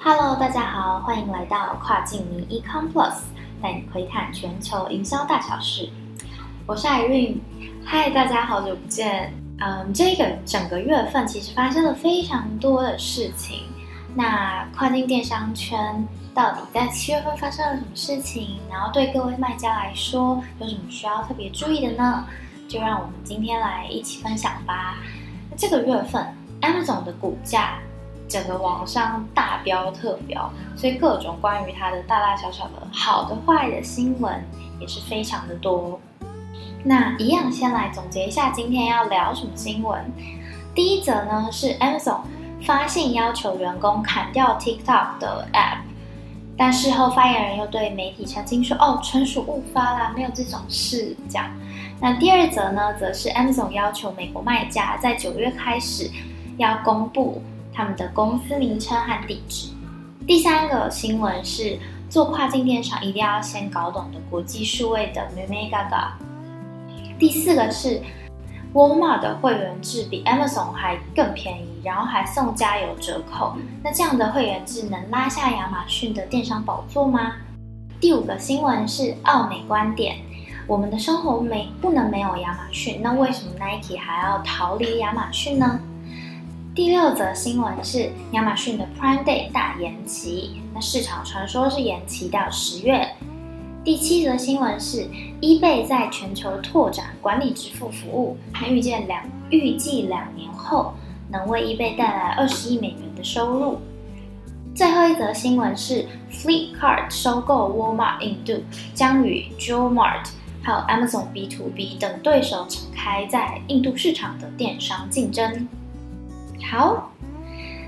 Hello，大家好，欢迎来到跨境民 Econ Plus，带你窥探全球营销大小事。我是艾瑞嗨，大家好久不见。嗯，这个整个月份其实发生了非常多的事情。那跨境电商圈到底在七月份发生了什么事情？然后对各位卖家来说有什么需要特别注意的呢？就让我们今天来一起分享吧。这个月份，Amazon 的股价。整个网上大飙特飙，所以各种关于它的大大小小的好的坏的新闻也是非常的多。那一样先来总结一下今天要聊什么新闻。第一则呢是 Amazon 发信要求员工砍掉 TikTok 的 App，但事后发言人又对媒体澄清说：“哦，纯属误发啦，没有这种事。”这样。那第二则呢，则是 Amazon 要求美国卖家在九月开始要公布。他们的公司名称和地址。第三个新闻是做跨境电商一定要先搞懂的国际数位的 Mega Gaga。第四个是 Walmart 的会员制比 Amazon 还更便宜，然后还送加油折扣。那这样的会员制能拉下亚马逊的电商宝座吗？第五个新闻是奥美观点：我们的生活没不能没有亚马逊，那为什么 Nike 还要逃离亚马逊呢？第六则新闻是亚马逊的 Prime Day 大延期，那市场传说是延期到十月。第七则新闻是 eBay 在全球拓展管理支付服务，那预见两预计两年后能为 eBay 带来二十亿美元的收入。最后一则新闻是 Flipkart 收购 Walmart 印度，将与 Jewelmart 还有 Amazon B to B 等对手展开在印度市场的电商竞争。好，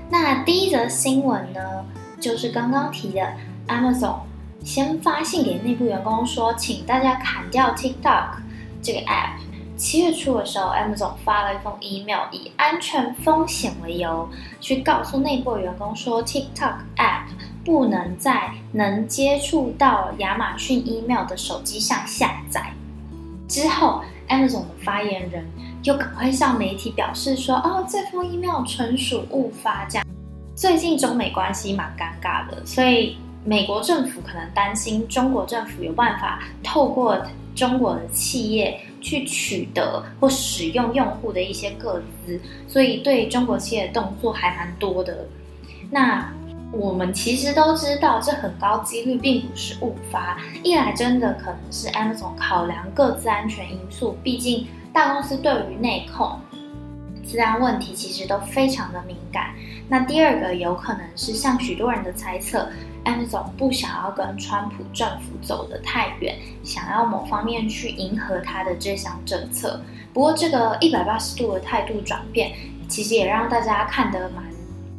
那第一则新闻呢，就是刚刚提的 Amazon 先发信给内部员工说，请大家砍掉 TikTok 这个 app。七月初的时候，Amazon 发了一封 email，以安全风险为由，去告诉内部员工说，TikTok app 不能在能接触到亚马逊 email 的手机上下载。之后，Amazon 的发言人。又赶快向媒体表示说：“哦，这封 email 纯属误发。”这样，最近中美关系蛮尴尬的，所以美国政府可能担心中国政府有办法透过中国的企业去取得或使用用户的一些个资，所以对中国企业的动作还蛮多的。那我们其实都知道，这很高几率并不是误发，一来真的可能是 Amazon 考量各自安全因素，毕竟。大公司对于内控、治安问题其实都非常的敏感。那第二个有可能是像许多人的猜测，Amazon 不想要跟川普政府走得太远，想要某方面去迎合他的这项政策。不过这个一百八十度的态度转变，其实也让大家看得蛮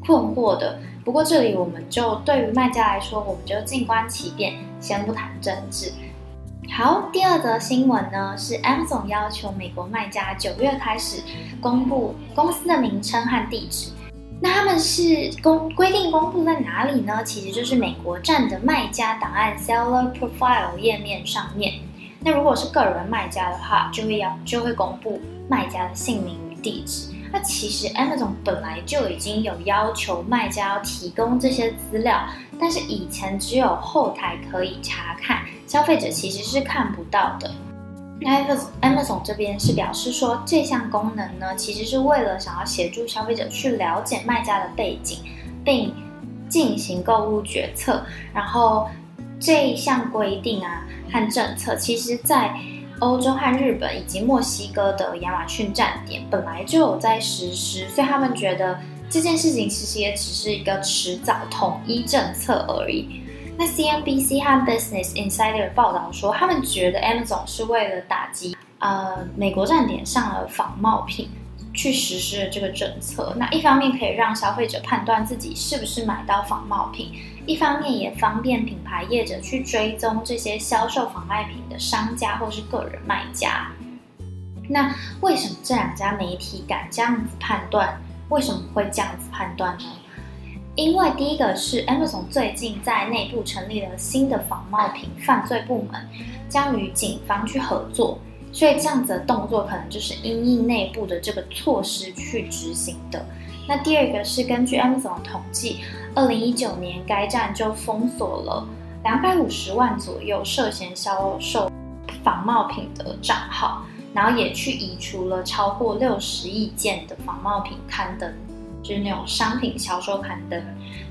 困惑的。不过这里我们就对于卖家来说，我们就静观其变，先不谈政治。好，第二则新闻呢是 Amazon 要求美国卖家九月开始公布公司的名称和地址。那他们是公规定公布在哪里呢？其实就是美国站的卖家档案 Seller Profile 页面上面。那如果是个人卖家的话，就会要就会公布卖家的姓名与地址。那其实 Amazon 本来就已经有要求卖家要提供这些资料，但是以前只有后台可以查看。消费者其实是看不到的。那 Amazon 这边是表示说，这项功能呢，其实是为了想要协助消费者去了解卖家的背景，并进行购物决策。然后这一项规定啊和政策，其实在欧洲和日本以及墨西哥的亚马逊站点本来就有在实施，所以他们觉得这件事情其实也只是一个迟早统一政策而已。那 CNBC 和 Business Insider 报道说，他们觉得 Amazon 是为了打击呃美国站点上的仿冒品，去实施了这个政策。那一方面可以让消费者判断自己是不是买到仿冒品，一方面也方便品牌业者去追踪这些销售仿卖品的商家或是个人卖家。那为什么这两家媒体敢这样子判断？为什么会这样子判断呢？因为第一个是 Amazon 最近在内部成立了新的仿冒品犯罪部门，将与警方去合作，所以这样子的动作可能就是因应内部的这个措施去执行的。那第二个是根据 Amazon 统计，二零一九年该站就封锁了两百五十万左右涉嫌销售仿冒品的账号，然后也去移除了超过六十亿件的仿冒品刊登，就是那种商品销售刊登。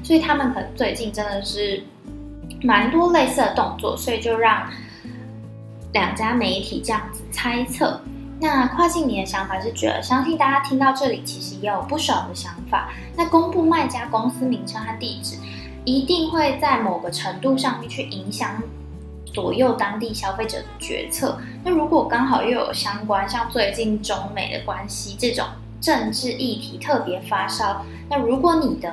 所以他们可能最近真的是蛮多类似的动作，所以就让两家媒体这样子猜测。那跨境你的想法是觉得，相信大家听到这里其实也有不少的想法。那公布卖家公司名称和地址，一定会在某个程度上面去影响左右当地消费者的决策。那如果刚好又有相关，像最近中美的关系这种政治议题特别发烧，那如果你的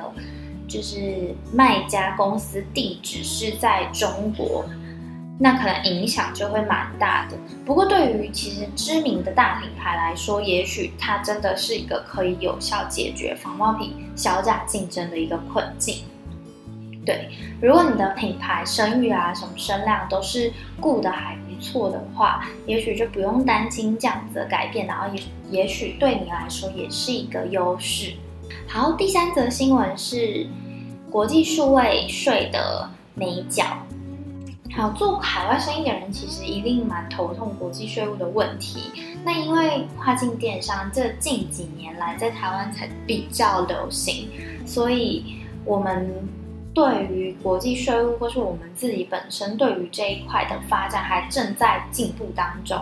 就是卖家公司地址是在中国。那可能影响就会蛮大的。不过，对于其实知名的大品牌来说，也许它真的是一个可以有效解决仿冒品小价竞争的一个困境。对，如果你的品牌声誉啊、什么声量都是顾得还不错的话，也许就不用担心这样子的改变，然后也也许对你来说也是一个优势。好，第三则新闻是国际数位税的美角。好，做海外生意的人其实一定蛮头痛国际税务的问题。那因为跨境电商这近几年来在台湾才比较流行，所以我们对于国际税务或是我们自己本身对于这一块的发展还正在进步当中。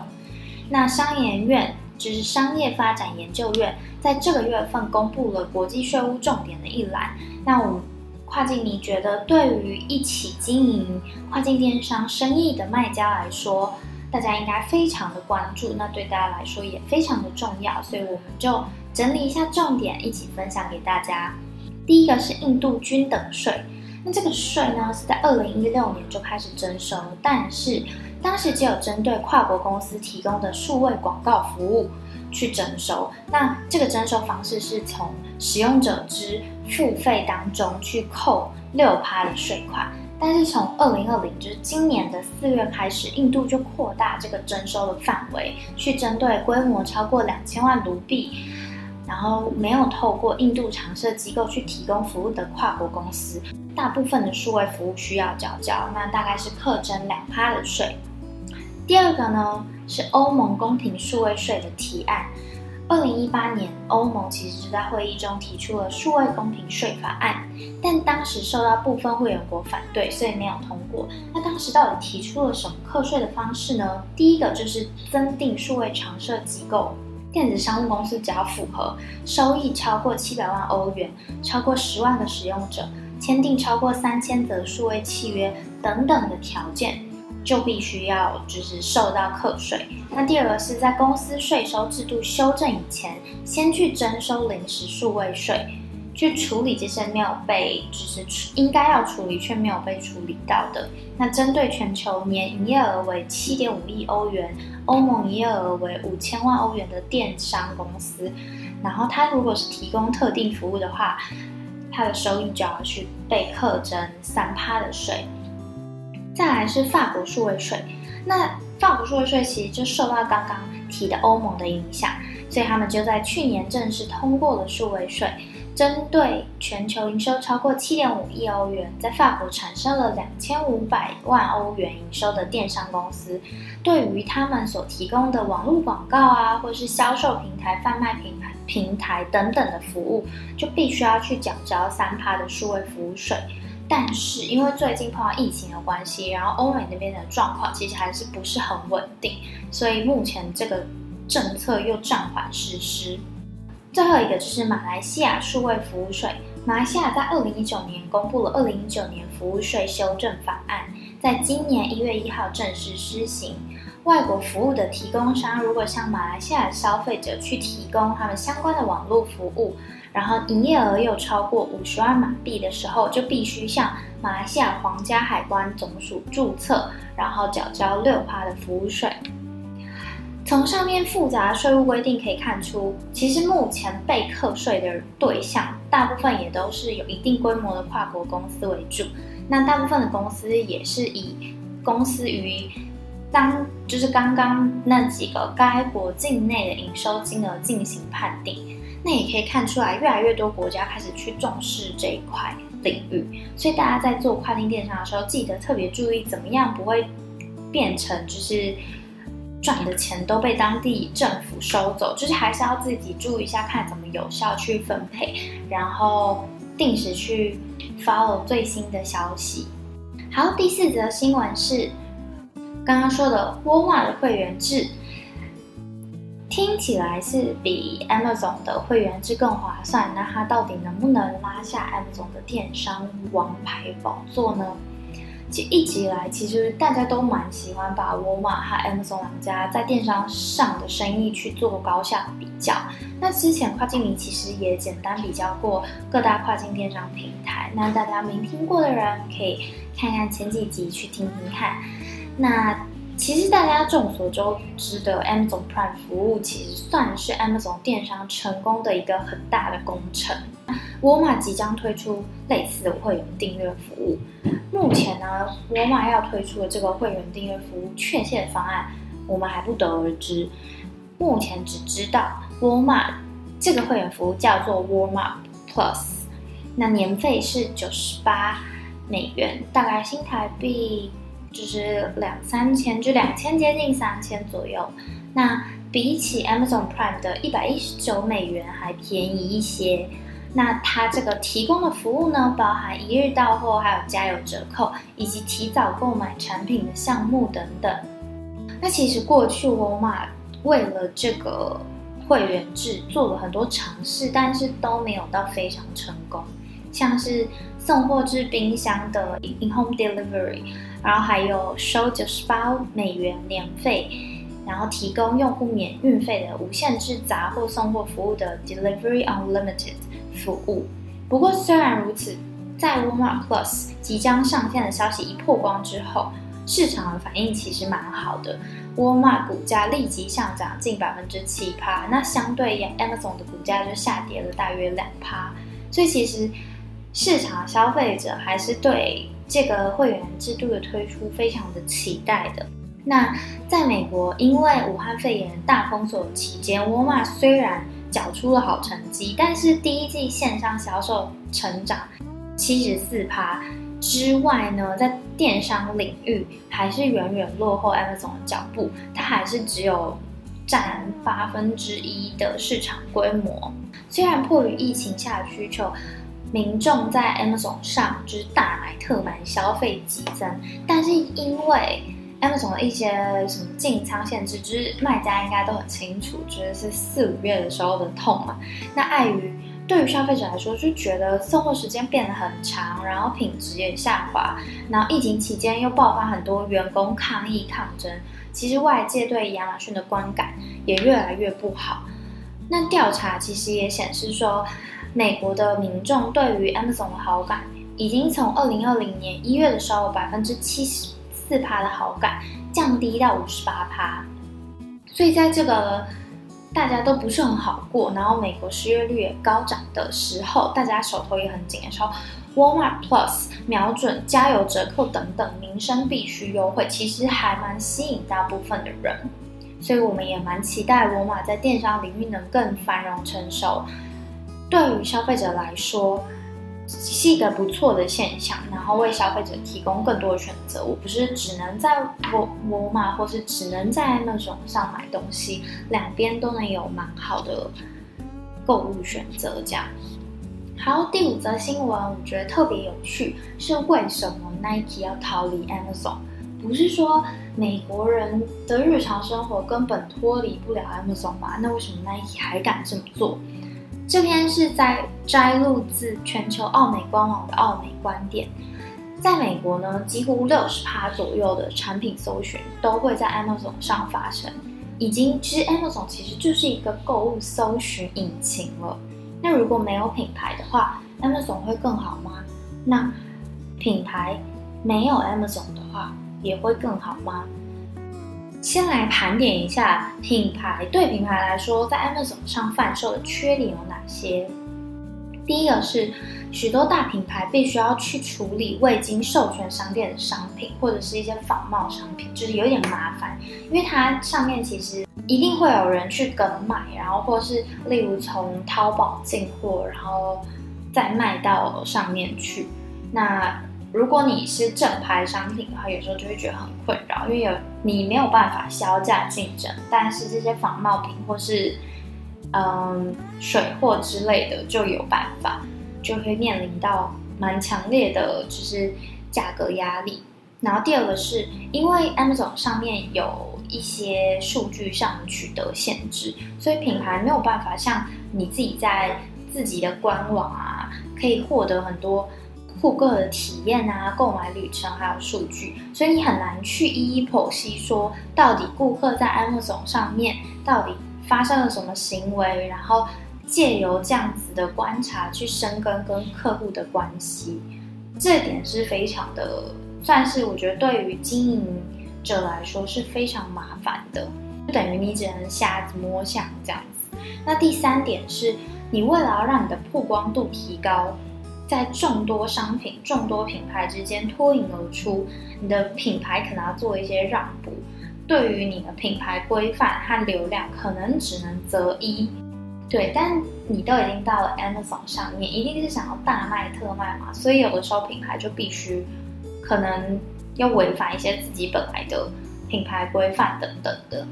那商研院就是商业发展研究院在这个月份公布了国际税务重点的一栏。那我们。跨境，你觉得对于一起经营跨境电商生意的卖家来说，大家应该非常的关注，那对大家来说也非常的重要，所以我们就整理一下重点，一起分享给大家。第一个是印度均等税，那这个税呢是在二零一六年就开始征收，但是当时只有针对跨国公司提供的数位广告服务。去征收，那这个征收方式是从使用者之付费当中去扣六趴的税款，但是从二零二零就是今年的四月开始，印度就扩大这个征收的范围，去针对规模超过两千万卢币，然后没有透过印度常设机构去提供服务的跨国公司，大部分的数位服务需要缴交，那大概是课征两趴的税。第二个呢？是欧盟宫廷数位税的提案。二零一八年，欧盟其实就在会议中提出了数位公平税法案，但当时受到部分会员国反对，所以没有通过。那当时到底提出了什么课税的方式呢？第一个就是增订数位常设机构，电子商务公司只要符合收益超过七百万欧元、超过十万个使用者、签订超过三千则数位契约等等的条件。就必须要就是受到课税。那第二个是在公司税收制度修正以前，先去征收临时数位税，去处理这些没有被就是应该要处理却没有被处理到的。那针对全球年营业额为七点五亿欧元、欧盟营业额为五千万欧元的电商公司，然后它如果是提供特定服务的话，它的收益就要去被课征三趴的税。再来是法国数位税，那法国数位税其实就受到刚刚提的欧盟的影响，所以他们就在去年正式通过了数位税，针对全球营收超过七点五亿欧元，在法国产生了两千五百万欧元营收的电商公司，对于他们所提供的网络广告啊，或是销售平台、贩卖平台平台等等的服务，就必须要去缴交三趴的数位服务税。但是因为最近碰到疫情的关系，然后欧美那边的状况其实还是不是很稳定，所以目前这个政策又暂缓实施。最后一个就是马来西亚数位服务税，马来西亚在二零一九年公布了二零一九年服务税修正法案，在今年一月一号正式施行。外国服务的提供商如果向马来西亚消费者去提供他们相关的网络服务，然后营业额又超过五十万马币的时候，就必须向马来西亚皇家海关总署注册，然后缴交六趴的服务税。从上面复杂税务规定可以看出，其实目前被课税的对象大部分也都是有一定规模的跨国公司为主。那大部分的公司也是以公司于当就是刚刚那几个该国境内的营收金额进行判定，那也可以看出来，越来越多国家开始去重视这一块领域。所以大家在做跨境电商的时候，记得特别注意怎么样不会变成就是赚的钱都被当地政府收走，就是还是要自己注意一下，看怎么有效去分配，然后定时去 follow 最新的消息。好，第四则新闻是。刚刚说的沃尔玛的会员制听起来是比 Amazon 的会员制更划算，那它到底能不能拉下 Amazon 的电商王牌宝座呢？其实一直以来，其实大家都蛮喜欢把沃尔玛和 Amazon 两家在电商上的生意去做高下比较。那之前跨境迷其实也简单比较过各大跨境电商平台，那大家没听过的人可以看看前几集去听听看。那其实大家众所周知的 Amazon Prime 服务，其实算是 Amazon 电商成功的一个很大的工程。沃尔玛即将推出类似的会员订阅服务。目前呢，沃尔玛要推出的这个会员订阅服务确切的方案，我们还不得而知。目前只知道沃尔玛这个会员服务叫做沃尔玛 Plus，那年费是九十八美元，大概新台币。就是两三千，就两千接近三千左右。那比起 Amazon Prime 的一百一十九美元还便宜一些。那它这个提供的服务呢，包含一日到货，还有加油折扣，以及提早购买产品的项目等等。那其实过去沃尔玛为了这个会员制做了很多尝试，但是都没有到非常成功。像是送货至冰箱的 in home delivery，然后还有收九十八美元年费，然后提供用户免运费的无限制杂货送货服务的 delivery unlimited 服务。不过虽然如此，在 Walmart Plus 即将上线的消息一曝光之后，市场的反应其实蛮好的，Walmart 股价立即上涨近百分之七趴，那相对 Amazon 的股价就下跌了大约两趴，所以其实。市场消费者还是对这个会员制度的推出非常的期待的。那在美国，因为武汉肺炎大封锁期间，沃尔玛虽然缴出了好成绩，但是第一季线上销售成长七十四趴之外呢，在电商领域还是远远落后 Amazon 的脚步，它还是只有占八分之一的市场规模。虽然迫于疫情下的需求。民众在 Amazon 上就是大买特买，消费激增，但是因为 Amazon 的一些什么进仓限制，就是卖家应该都很清楚，觉得是四五月的时候的痛嘛。那碍于对于消费者来说，就觉得送货时间变得很长，然后品质也下滑，然后疫情期间又爆发很多员工抗议抗争，其实外界对亚马逊的观感也越来越不好。那调查其实也显示说。美国的民众对于 Amazon 的好感，已经从二零二零年一月的时候百分之七十四趴的好感，降低到五十八趴。所以在这个大家都不是很好过，然后美国失业率也高涨的时候，大家手头也很紧的时候，Walmart Plus 瞄准加油折扣等等民生必须优惠，其实还蛮吸引大部分的人。所以我们也蛮期待沃尔玛在电商领域能更繁荣成熟。对于消费者来说，是一个不错的现象，然后为消费者提供更多的选择。我不是只能在沃沃尔玛，或是只能在那种上买东西，两边都能有蛮好的购物选择。这样，好，第五则新闻，我觉得特别有趣，是为什么 Nike 要逃离 Amazon？不是说美国人的日常生活根本脱离不了 Amazon 吧？那为什么 Nike 还敢这么做？这篇是在摘录自全球奥美官网的奥美观点。在美国呢，几乎六十趴左右的产品搜寻都会在 Amazon 上发生。已经，其实 Amazon 其实就是一个购物搜寻引擎了。那如果没有品牌的话，Amazon 会更好吗？那品牌没有 Amazon 的话，也会更好吗？先来盘点一下品牌对品牌来说，在 Amazon 上贩售的缺点有哪些？第一个是许多大品牌必须要去处理未经授权商店的商品，或者是一些仿冒商品，就是有点麻烦，因为它上面其实一定会有人去跟买，然后或是例如从淘宝进货，然后再卖到上面去。那如果你是正牌商品的话，有时候就会觉得很困扰，因为有你没有办法销价竞争，但是这些仿冒品或是嗯，水货之类的就有办法，就会面临到蛮强烈的，就是价格压力。然后第二个是因为 Amazon 上面有一些数据上取得限制，所以品牌没有办法像你自己在自己的官网啊，可以获得很多顾客的体验啊、购买旅程还有数据，所以你很难去一一剖析说到底顾客在 Amazon 上面到底。发生了什么行为，然后借由这样子的观察去深耕跟客户的关系，这点是非常的，算是我觉得对于经营者来说是非常麻烦的，就等于你只能瞎子摸象这样子。那第三点是，你为了要让你的曝光度提高，在众多商品、众多品牌之间脱颖而出，你的品牌可能要做一些让步。对于你的品牌规范和流量，可能只能择一，对。但你都已经到了 Amazon 上面，一定是想要大卖特卖嘛，所以有的时候品牌就必须可能要违反一些自己本来的品牌规范等等的，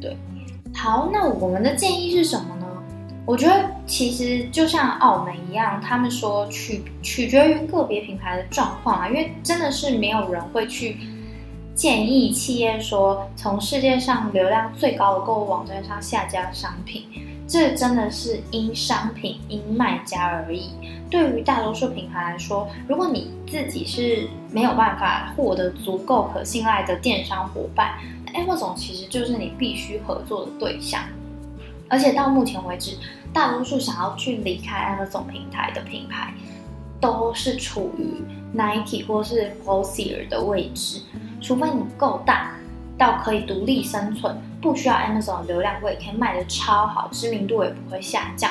对。好，那我们的建议是什么？我觉得其实就像澳门一样，他们说取取决于个别品牌的状况啊，因为真的是没有人会去。建议企业说，从世界上流量最高的购物网站上下架商品，这真的是因商品因卖家而已。对于大多数品牌来说，如果你自己是没有办法获得足够可信赖的电商伙伴，Amazon 其实就是你必须合作的对象。而且到目前为止，大多数想要去离开 Amazon 平台的品牌，都是处于 Nike 或是 p o s i e r 的位置。除非你够大，到可以独立生存，不需要 Amazon 流量，我也可以卖的超好，知名度也不会下降。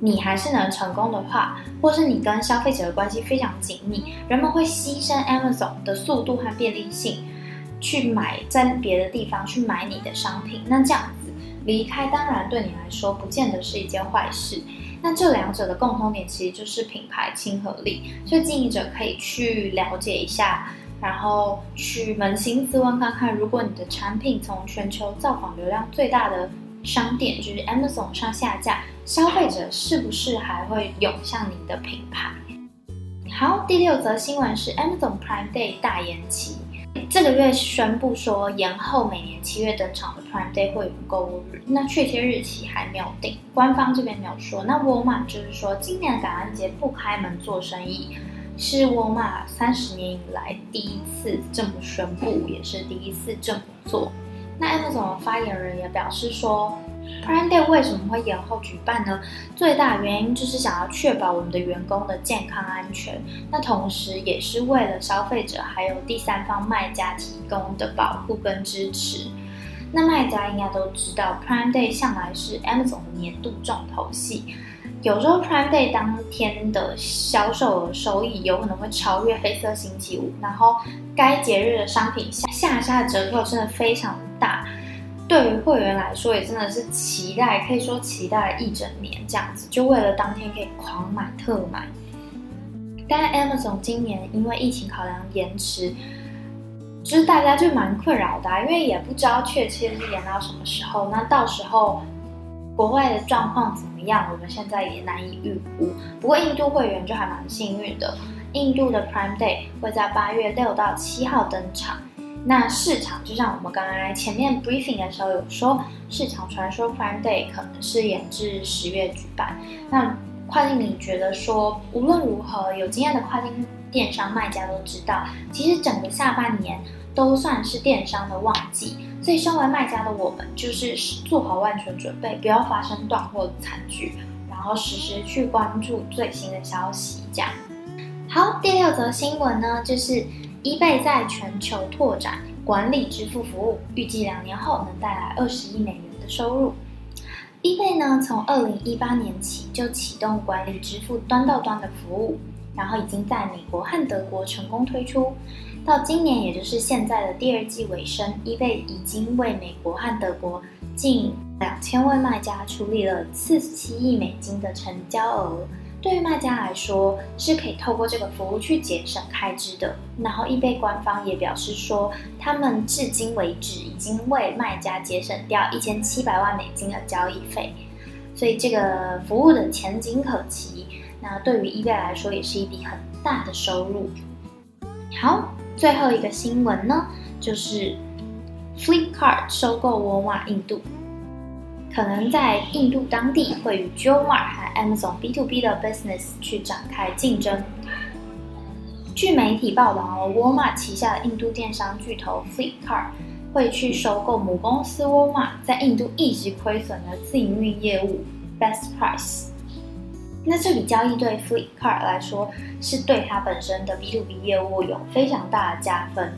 你还是能成功的话，或是你跟消费者的关系非常紧密，人们会牺牲 Amazon 的速度和便利性，去买在别的地方去买你的商品。那这样离开，当然对你来说不见得是一件坏事。那这两者的共同点其实就是品牌亲和力，所以经营者可以去了解一下。然后去扪心自问看看，如果你的产品从全球造访流量最大的商店，就是 Amazon 上下架，消费者是不是还会涌向你的品牌？好，第六则新闻是 Amazon Prime Day 大延期，这个月宣布说延后每年七月登场的 Prime Day 会员购物日，那确切日期还没有定，官方这边没有说。那沃尔玛就是说，今年感恩节不开门做生意。是沃尔玛三十年以来第一次这么宣布，也是第一次这么做。那 Amazon 发言人也表示说，Prime Day 为什么会延后举办呢？最大原因就是想要确保我们的员工的健康安全，那同时也是为了消费者还有第三方卖家提供的保护跟支持。那卖家应该都知道，Prime Day 向来是 Amazon 的年度重头戏。有时候 Prime Day 当天的销售额收益有可能会超越黑色星期五，然后该节日的商品下下杀的折扣真的非常大，对于会员来说也真的是期待，可以说期待了一整年这样子，就为了当天可以狂买特买。但 Amazon 今年因为疫情考量延迟，就是大家就蛮困扰的，因为也不知道确切是延到什么时候，那到时候。国外的状况怎么样？我们现在也难以预估。不过印度会员就还蛮幸运的，印度的 Prime Day 会在八月六到七号登场。那市场就像我们刚才前面 briefing 的时候有说，市场传说 Prime Day 可能是延至十月举办。那跨境你觉得说，无论如何，有经验的跨境电商卖家都知道，其实整个下半年都算是电商的旺季。所以，身为卖家的我们，就是做好万全准备，不要发生断货惨剧，然后实时去关注最新的消息。这样，好，第六则新闻呢，就是 eBay 在全球拓展管理支付服务，预计两年后能带来二十亿美元的收入。eBay 呢，从二零一八年起就启动管理支付端到端的服务，然后已经在美国和德国成功推出。到今年，也就是现在的第二季尾声，eBay 已经为美国和德国近两千位卖家处理了四十七亿美金的成交额。对于卖家来说，是可以透过这个服务去节省开支的。然后，eBay 官方也表示说，他们至今为止已经为卖家节省掉一千七百万美金的交易费，所以这个服务的前景可期。那对于 eBay 来说，也是一笔很大的收入。好，最后一个新闻呢，就是 Flipkart 收购沃尔玛印度。可能在印度当地会与 j o m a r 和 Amazon B to B 的 business 去展开竞争。据媒体报道，沃尔玛旗下的印度电商巨头 Flipkart 会去收购母公司沃尔玛在印度一直亏损的自营运业务 Best Price。那这笔交易对 Flipkart 来说，是对它本身的 B to B 业务有非常大的加分，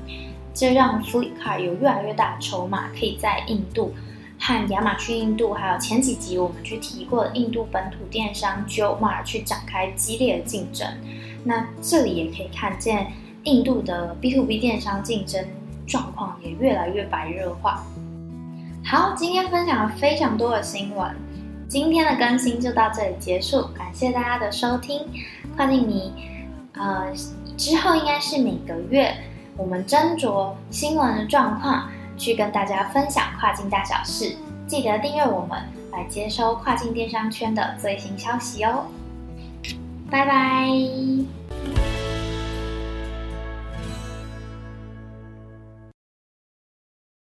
这让 Flipkart 有越来越大的筹码，可以在印度。和亚马逊印度，还有前几集我们去提过的印度本土电商 Jomar 去展开激烈的竞争。那这里也可以看见印度的 B to B 电商竞争状况也越来越白热化。好，今天分享了非常多的新闻，今天的更新就到这里结束，感谢大家的收听。跨境迷，呃，之后应该是每个月我们斟酌新闻的状况。去跟大家分享跨境大小事，记得订阅我们，来接收跨境电商圈的最新消息哦。拜拜。